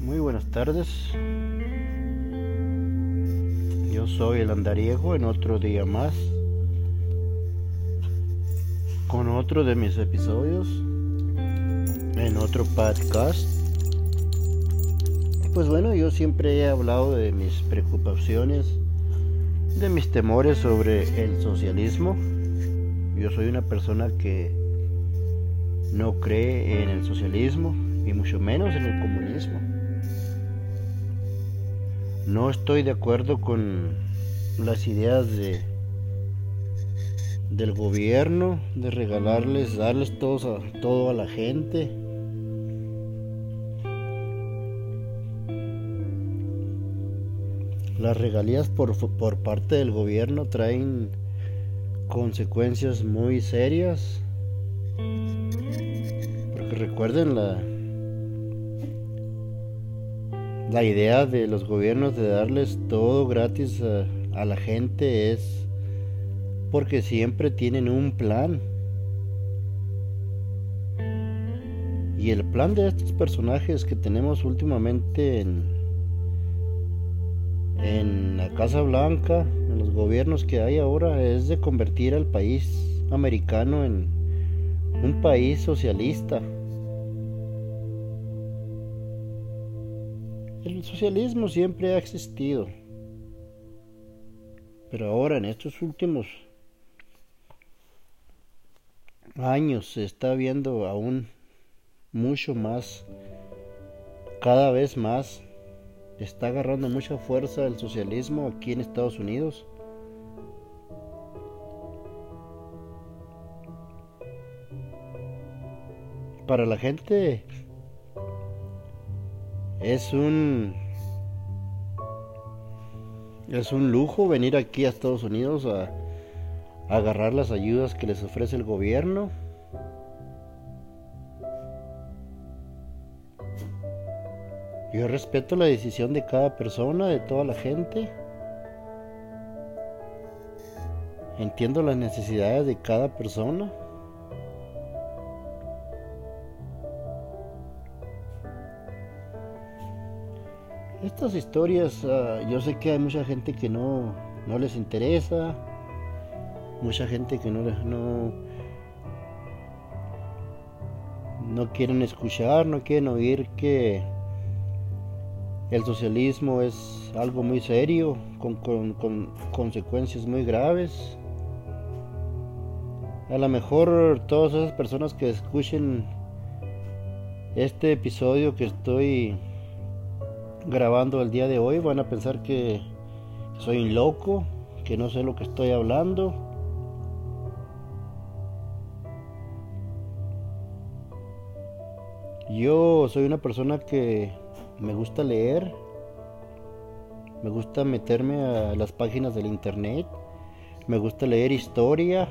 Muy buenas tardes. Yo soy el andariego en otro día más. Con otro de mis episodios. En otro podcast. Pues bueno, yo siempre he hablado de mis preocupaciones, de mis temores sobre el socialismo. Yo soy una persona que no cree en el socialismo y mucho menos en el comunismo. No estoy de acuerdo con las ideas de del gobierno de regalarles, darles todo a, todo a la gente. Las regalías por, por parte del gobierno traen consecuencias muy serias. Porque recuerden la, la idea de los gobiernos de darles todo gratis a, la gente es porque siempre tienen un plan. Y el plan de estos personajes que tenemos últimamente en, en la Casa Blanca, en los gobiernos que hay ahora, es de convertir al país americano en un país socialista. El socialismo siempre ha existido, pero ahora en estos últimos años se está viendo aún mucho más, cada vez más, está agarrando mucha fuerza el socialismo aquí en Estados Unidos. Para la gente es un es un lujo venir aquí a Estados Unidos a, agarrar las ayudas que les ofrece el gobierno. Yo respeto la decisión de cada persona, de toda la gente. Entiendo las necesidades de cada persona. Estas historias, ah, yo sé que hay mucha gente que no, no les interesa, mucha gente que no, no, no quieren escuchar, no quieren oír que el socialismo es algo muy serio, con, con consecuencias muy graves. A lo mejor todas esas personas que escuchen este episodio que estoy grabando el día de hoy van a pensar que soy un loco, que no sé lo que estoy hablando. Yo soy una persona que me gusta leer, me gusta meterme a las páginas del internet, me gusta leer historia.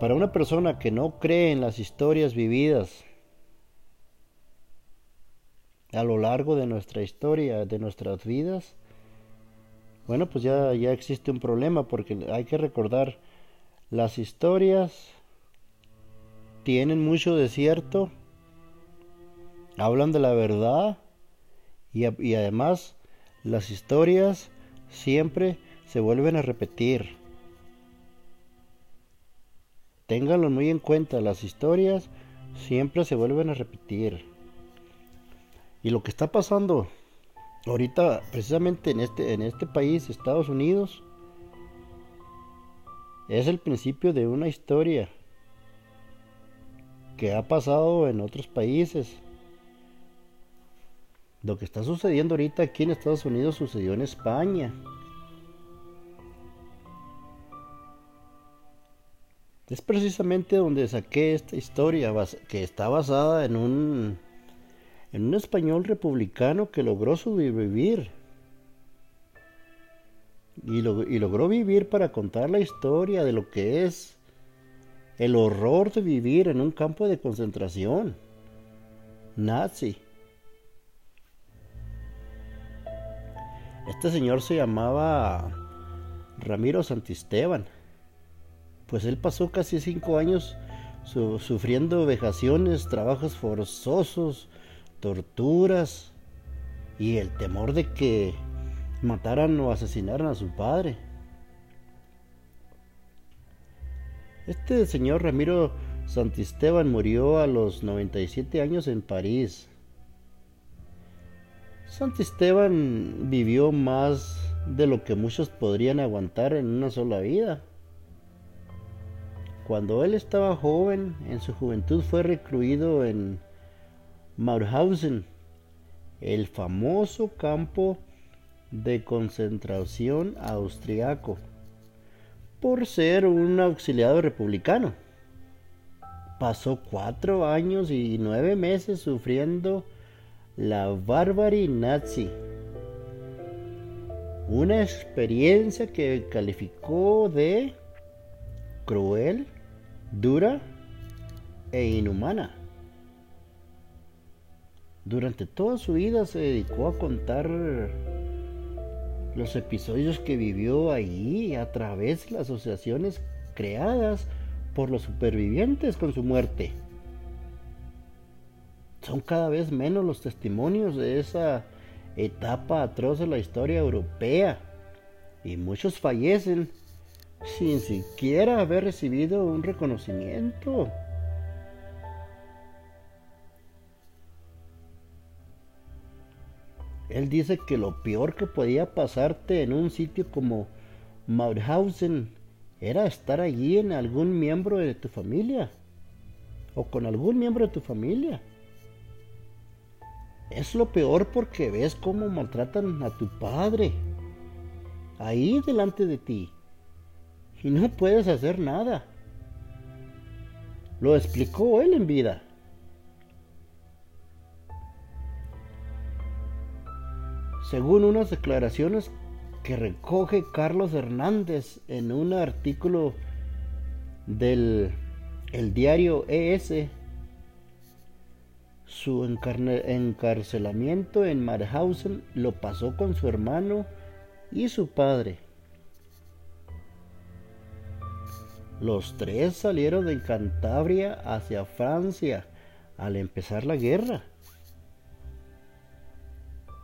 Para una persona que no cree en las historias vividas, a lo largo de nuestra historia, de nuestras vidas, bueno, pues ya, ya existe un problema porque hay que recordar, las historias tienen mucho de cierto, hablan de la verdad y, y además las historias siempre se vuelven a repetir. Ténganlo muy en cuenta, las historias siempre se vuelven a repetir. Y lo que está pasando ahorita, precisamente en este, en este país, Estados Unidos, es el principio de una historia que ha pasado en otros países. Lo que está sucediendo ahorita aquí en Estados Unidos sucedió en España. Es precisamente donde saqué esta historia que está basada en un en un español republicano que logró sobrevivir y, logró vivir para contar la historia de lo que es el horror de vivir en un campo de concentración nazi. Este señor se llamaba Ramiro Santisteban. Pues él pasó casi cinco años sufriendo vejaciones, trabajos forzosos, torturas y el temor de que mataran o asesinaran a su padre. Este señor Ramiro Santisteban murió a los 97 años en París. Santisteban vivió más de lo que muchos podrían aguantar en una sola vida. Cuando él estaba joven, en su juventud fue recluido en Mauthausen, el famoso campo de concentración austriaco, por ser un auxiliado republicano. Pasó cuatro años y nueve meses sufriendo la barbarie nazi, una experiencia que calificó de cruel, dura e inhumana. Durante toda su vida se dedicó a contar los episodios que vivió allí a través de las asociaciones creadas por los supervivientes con su muerte. Son cada vez menos los testimonios de esa etapa atroz de la historia europea y muchos fallecen sin siquiera haber recibido un reconocimiento. Él dice que lo peor que podía pasarte en un sitio como Mauthausen era estar allí en algún miembro de tu familia o con algún miembro de tu familia. Es lo peor porque ves cómo maltratan a tu padre ahí delante de ti y no puedes hacer nada. Lo explicó él en vida. Según unas declaraciones que recoge Carlos Hernández en un artículo del el diario ES, su encarcelamiento en Marhausen lo pasó con su hermano y su padre. Los tres salieron de Cantabria hacia Francia al empezar la guerra.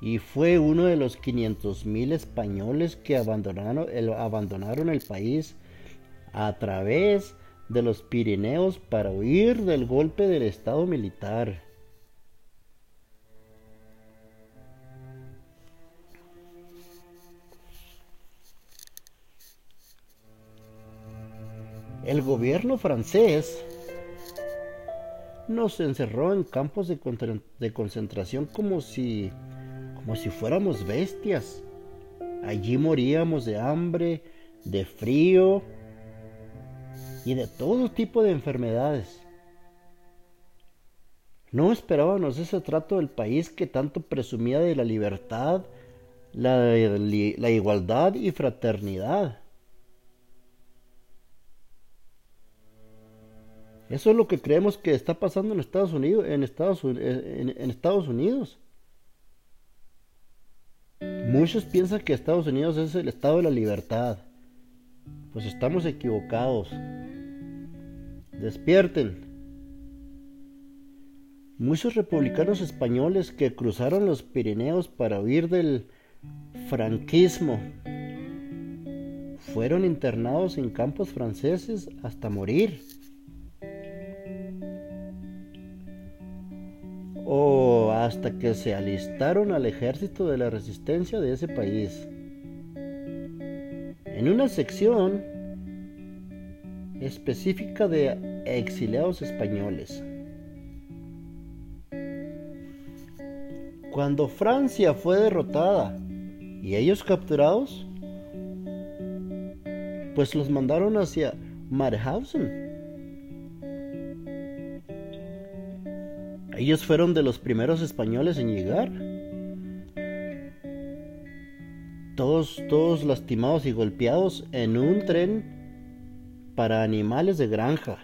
Y fue uno de los 500.000 españoles que abandonaron el, abandonaron el país a través de los Pirineos para huir del golpe del Estado militar. El gobierno francés nos encerró en campos de, concentración como si, como si fuéramos bestias. Allí moríamos de hambre, de frío y de todo tipo de enfermedades. No esperábamos ese trato del país que tanto presumía de la libertad, la igualdad y fraternidad. Eso es lo que creemos que está pasando en Estados Unidos, en Estados, en, Estados Unidos. Muchos piensan que Estados Unidos es el estado de la libertad. Pues estamos equivocados. Despierten. Muchos republicanos españoles que cruzaron los Pirineos para huir del franquismo fueron internados en campos franceses hasta morir. Hasta que se alistaron al ejército de la resistencia de ese país. En una sección específica de exiliados españoles. Cuando Francia fue derrotada y ellos capturados, pues los mandaron hacia Marhausen Ellos fueron de los primeros españoles en llegar. Todos, todos lastimados y golpeados en un tren para animales de granja.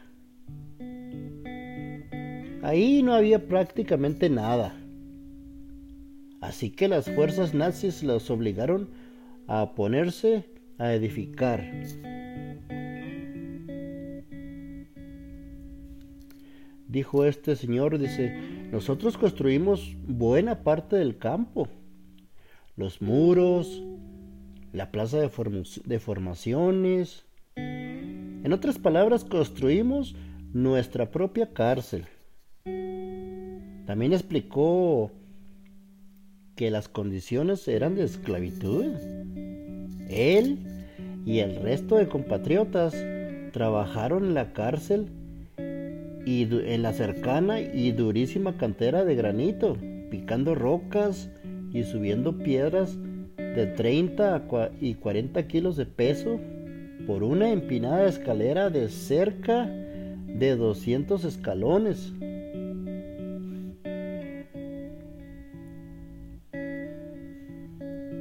Ahí no había prácticamente nada. Así que las fuerzas nazis los obligaron a ponerse a edificar. Dijo este señor, dice, nosotros construimos buena parte del campo, los muros, la plaza de, de formaciones. En otras palabras, construimos nuestra propia cárcel. También explicó que las condiciones eran de esclavitud. Él y el resto de compatriotas trabajaron en la cárcel y en la cercana y durísima cantera de granito, picando rocas y subiendo piedras de 30 y 40 kilos de peso por una empinada escalera de cerca de 200 escalones.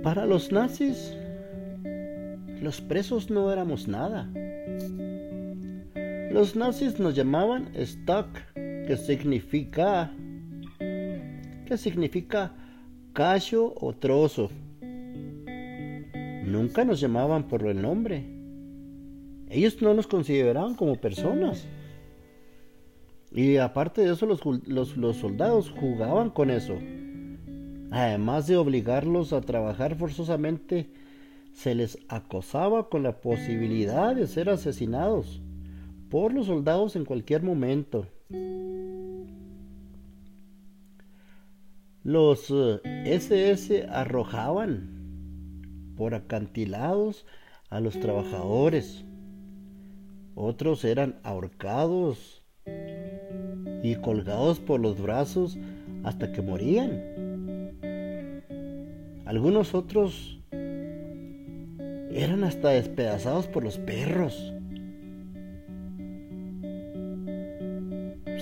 Para los nazis, los presos no éramos nada. Los nazis nos llamaban stock, que significa que significa cacho o trozo. Nunca nos llamaban por el nombre. Ellos no nos consideraban como personas. Y aparte de eso, los, los soldados jugaban con eso. Además de obligarlos a trabajar forzosamente, se les acosaba con la posibilidad de ser asesinados por los soldados en cualquier momento. Los SS eh, arrojaban por acantilados a los trabajadores. Otros eran ahorcados y colgados por los brazos hasta que morían. Algunos otros eran hasta despedazados por los perros.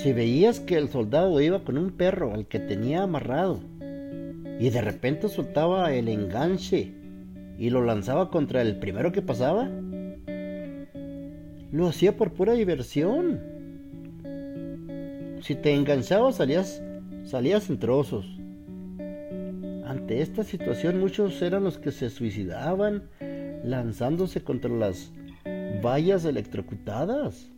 Si veías que el soldado iba con un perro al que tenía amarrado y de repente soltaba el enganche y lo lanzaba contra el primero que pasaba, lo hacía por pura diversión. Si te enganchabas salías, salías en trozos. Ante esta situación muchos eran los que se suicidaban lanzándose contra las vallas electrocutadas.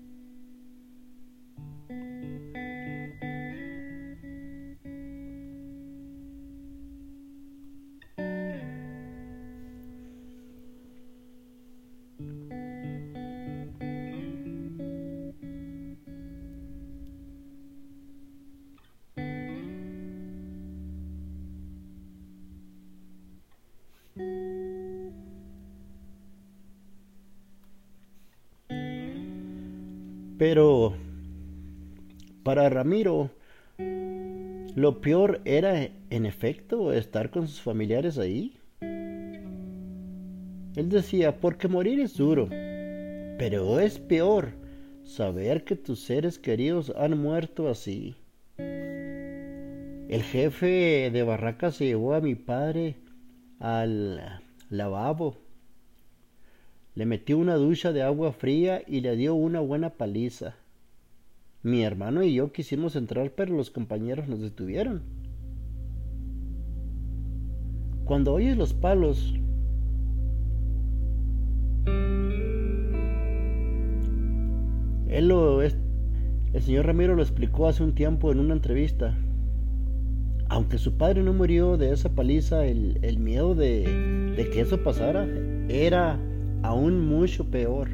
Pero para Ramiro, lo peor era, en efecto, estar con sus familiares ahí. Él decía, porque morir es duro, pero es peor saber que tus seres queridos han muerto así. El jefe de barraca se llevó a mi padre al lavabo le metió una ducha de agua fría y le dio una buena paliza. Mi hermano y yo quisimos entrar, pero los compañeros nos detuvieron. Cuando oyes los palos, él lo, el señor Ramiro lo explicó hace un tiempo en una entrevista. Aunque su padre no murió de esa paliza, el, el miedo de, de que eso pasara era aún mucho peor.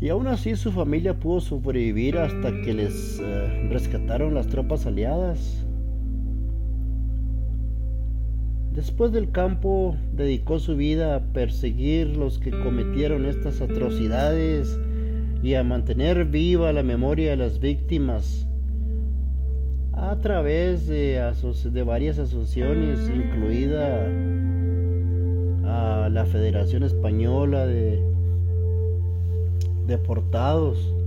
Y aún así su familia pudo sobrevivir hasta que les eh, rescataron las tropas aliadas. Después del campo dedicó su vida a perseguir los que cometieron estas atrocidades y a mantener viva la memoria de las víctimas a través de, de varias asociaciones, incluida a la Federación Española de Deportados.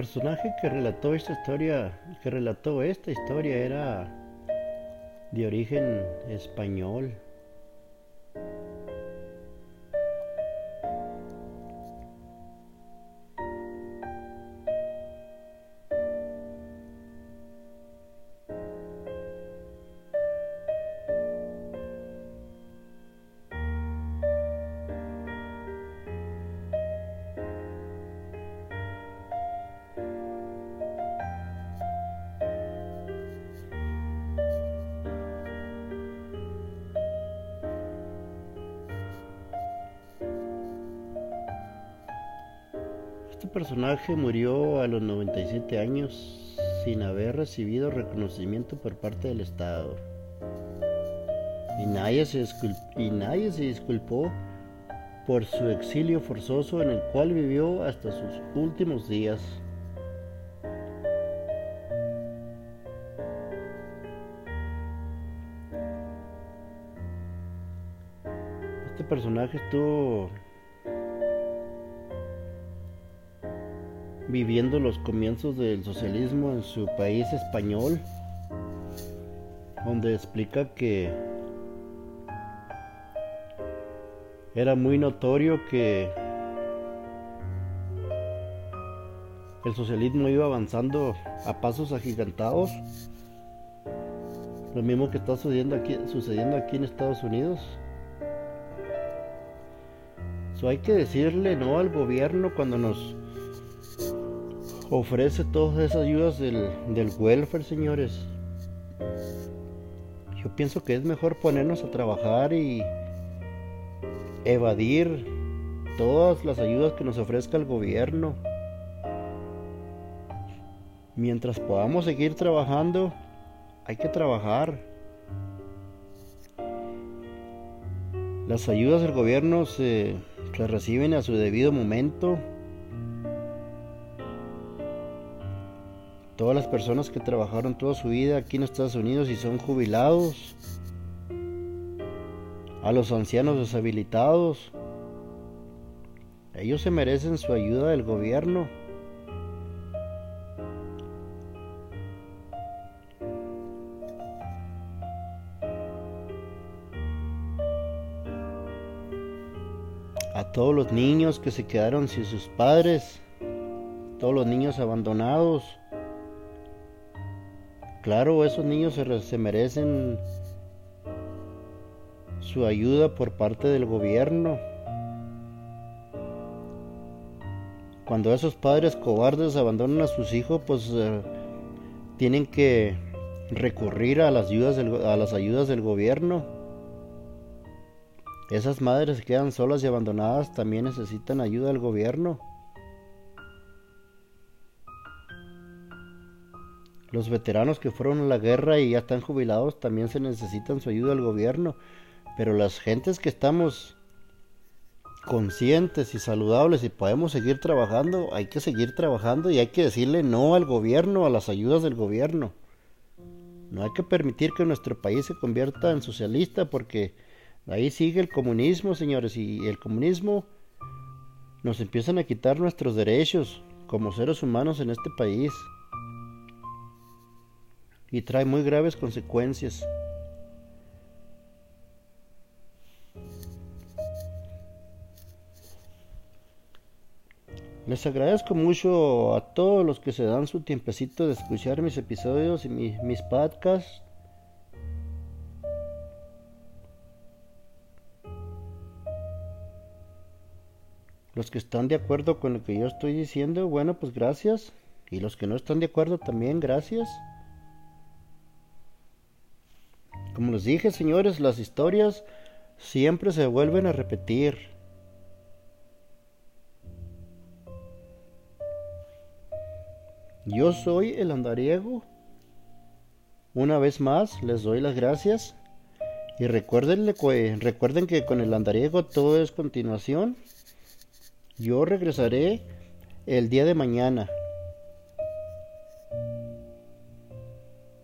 Personaje que relató esta historia, que relató esta historia era de origen español. Personaje murió a los 97 años sin haber recibido reconocimiento por parte del Estado. Y se, y nadie se disculpó por su exilio forzoso en el cual vivió hasta sus últimos días. Este personaje estuvo viviendo los comienzos del socialismo en su país español, donde explica que era muy notorio que el socialismo iba avanzando a pasos agigantados, lo mismo que está sucediendo aquí, sucediendo aquí en Estados Unidos. Hay que decirle no al gobierno cuando nos ofrece todas esas ayudas del, del welfare, señores. Yo pienso que es mejor ponernos a trabajar y evadir todas las ayudas que nos ofrezca el gobierno. Mientras podamos seguir trabajando, hay que trabajar. Las ayudas del gobierno se, se reciben a su debido momento. Todas las personas que trabajaron toda su vida aquí en Estados Unidos y son jubilados, a los ancianos deshabilitados. Ellos se merecen su ayuda del gobierno. A todos los niños que se quedaron sin sus padres, todos los niños abandonados, Claro, esos niños se, merecen su ayuda por parte del gobierno. Cuando esos padres cobardes abandonan a sus hijos, pues eh, tienen que recurrir a las, ayudas del, a las ayudas del gobierno. Esas madres que quedan solas y abandonadas también necesitan ayuda del gobierno. Los veteranos que fueron a la guerra y ya están jubilados también se necesitan su ayuda al gobierno. Pero las gentes que estamos conscientes y saludables y podemos seguir trabajando, hay que seguir trabajando y hay que decirle no al gobierno, a las ayudas del gobierno. No hay que permitir que nuestro país se convierta en socialista porque ahí sigue el comunismo, señores, y el comunismo nos empiezan a quitar nuestros derechos como seres humanos en este país y trae muy graves consecuencias. Les agradezco mucho a todos los que se dan su tiempecito de escuchar mis episodios y mis podcasts. Los que están de acuerdo con lo que yo estoy diciendo, bueno, pues gracias. Y los que no están de acuerdo también, gracias. Como les dije, señores, las historias siempre se vuelven a repetir. Yo soy el andariego. Una vez más, les doy las gracias. Y recuerden, recuerden que con el andariego todo es continuación. Yo regresaré el día de mañana.